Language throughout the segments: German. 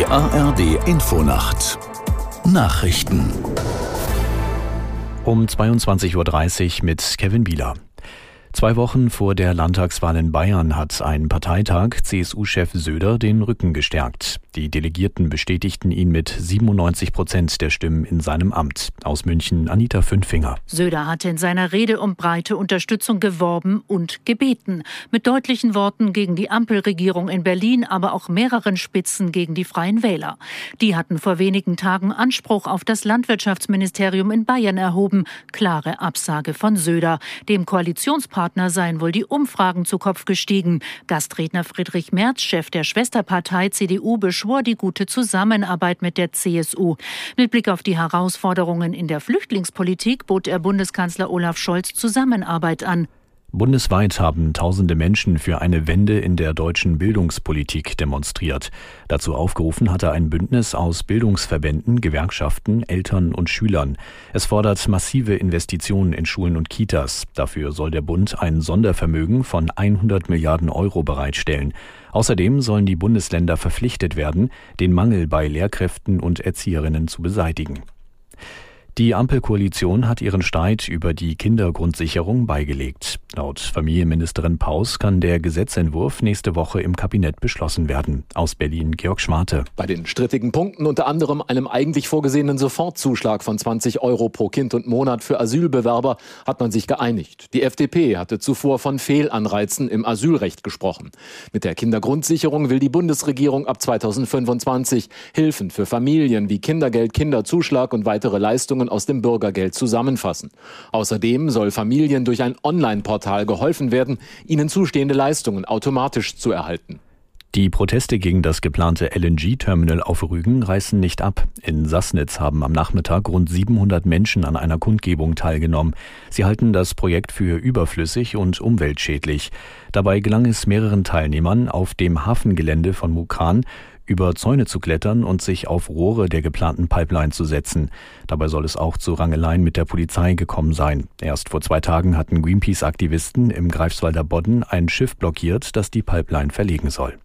ARD Infonacht Nachrichten um 22.30 Uhr mit Kevin Bieler. Zwei Wochen vor der Landtagswahl in Bayern hat ein Parteitag CSU-Chef Söder den Rücken gestärkt. Die Delegierten bestätigten ihn mit 97 Prozent der Stimmen in seinem Amt. Aus München Anita Fünfinger. Söder hatte in seiner Rede um breite Unterstützung geworben und gebeten. Mit deutlichen Worten gegen die Ampelregierung in Berlin, aber auch mehreren Spitzen gegen die Freien Wähler. Die hatten vor wenigen Tagen Anspruch auf das Landwirtschaftsministerium in Bayern erhoben. Klare Absage von Söder. Dem Koalitionspartner seien wohl die Umfragen zu Kopf gestiegen. Gastredner Friedrich Merz, Chef der Schwesterpartei CDU, beschwor die gute Zusammenarbeit mit der CSU. Mit Blick auf die Herausforderungen in der Flüchtlingspolitik bot er Bundeskanzler Olaf Scholz Zusammenarbeit an. Bundesweit haben tausende Menschen für eine Wende in der deutschen Bildungspolitik demonstriert. Dazu aufgerufen hatte ein Bündnis aus Bildungsverbänden, Gewerkschaften, Eltern und Schülern. Es fordert massive Investitionen in Schulen und Kitas. Dafür soll der Bund ein Sondervermögen von 100 Milliarden Euro bereitstellen. Außerdem sollen die Bundesländer verpflichtet werden, den Mangel bei Lehrkräften und Erzieherinnen zu beseitigen. Die Ampelkoalition hat ihren Streit über die Kindergrundsicherung beigelegt. Laut Familienministerin Paus kann der Gesetzentwurf nächste Woche im Kabinett beschlossen werden. Aus Berlin Georg Schwarte. Bei den strittigen Punkten unter anderem einem eigentlich vorgesehenen Sofortzuschlag von 20 Euro pro Kind und Monat für Asylbewerber hat man sich geeinigt. Die FDP hatte zuvor von Fehlanreizen im Asylrecht gesprochen. Mit der Kindergrundsicherung will die Bundesregierung ab 2025 Hilfen für Familien wie Kindergeld, Kinderzuschlag und weitere Leistungen aus dem Bürgergeld zusammenfassen. Außerdem soll Familien durch ein Online-Portal geholfen werden, ihnen zustehende Leistungen automatisch zu erhalten. Die Proteste gegen das geplante LNG-Terminal auf Rügen reißen nicht ab. In Sassnitz haben am Nachmittag rund 700 Menschen an einer Kundgebung teilgenommen. Sie halten das Projekt für überflüssig und umweltschädlich. Dabei gelang es mehreren Teilnehmern, auf dem Hafengelände von Mukran über Zäune zu klettern und sich auf Rohre der geplanten Pipeline zu setzen. Dabei soll es auch zu Rangeleien mit der Polizei gekommen sein. Erst vor zwei Tagen hatten Greenpeace-Aktivisten im Greifswalder Bodden ein Schiff blockiert, das die Pipeline verlegen soll.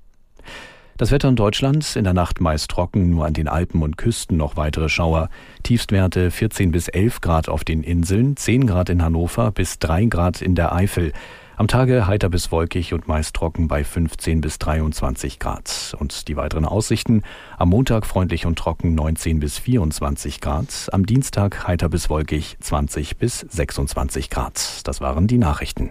Das Wetter in Deutschland in der Nacht meist trocken, nur an den Alpen und Küsten noch weitere Schauer. Tiefstwerte 14 bis 11 Grad auf den Inseln, 10 Grad in Hannover bis 3 Grad in der Eifel. Am Tage heiter bis wolkig und meist trocken bei 15 bis 23 Grad. Und die weiteren Aussichten. Am Montag freundlich und trocken 19 bis 24 Grad. Am Dienstag heiter bis wolkig 20 bis 26 Grad. Das waren die Nachrichten.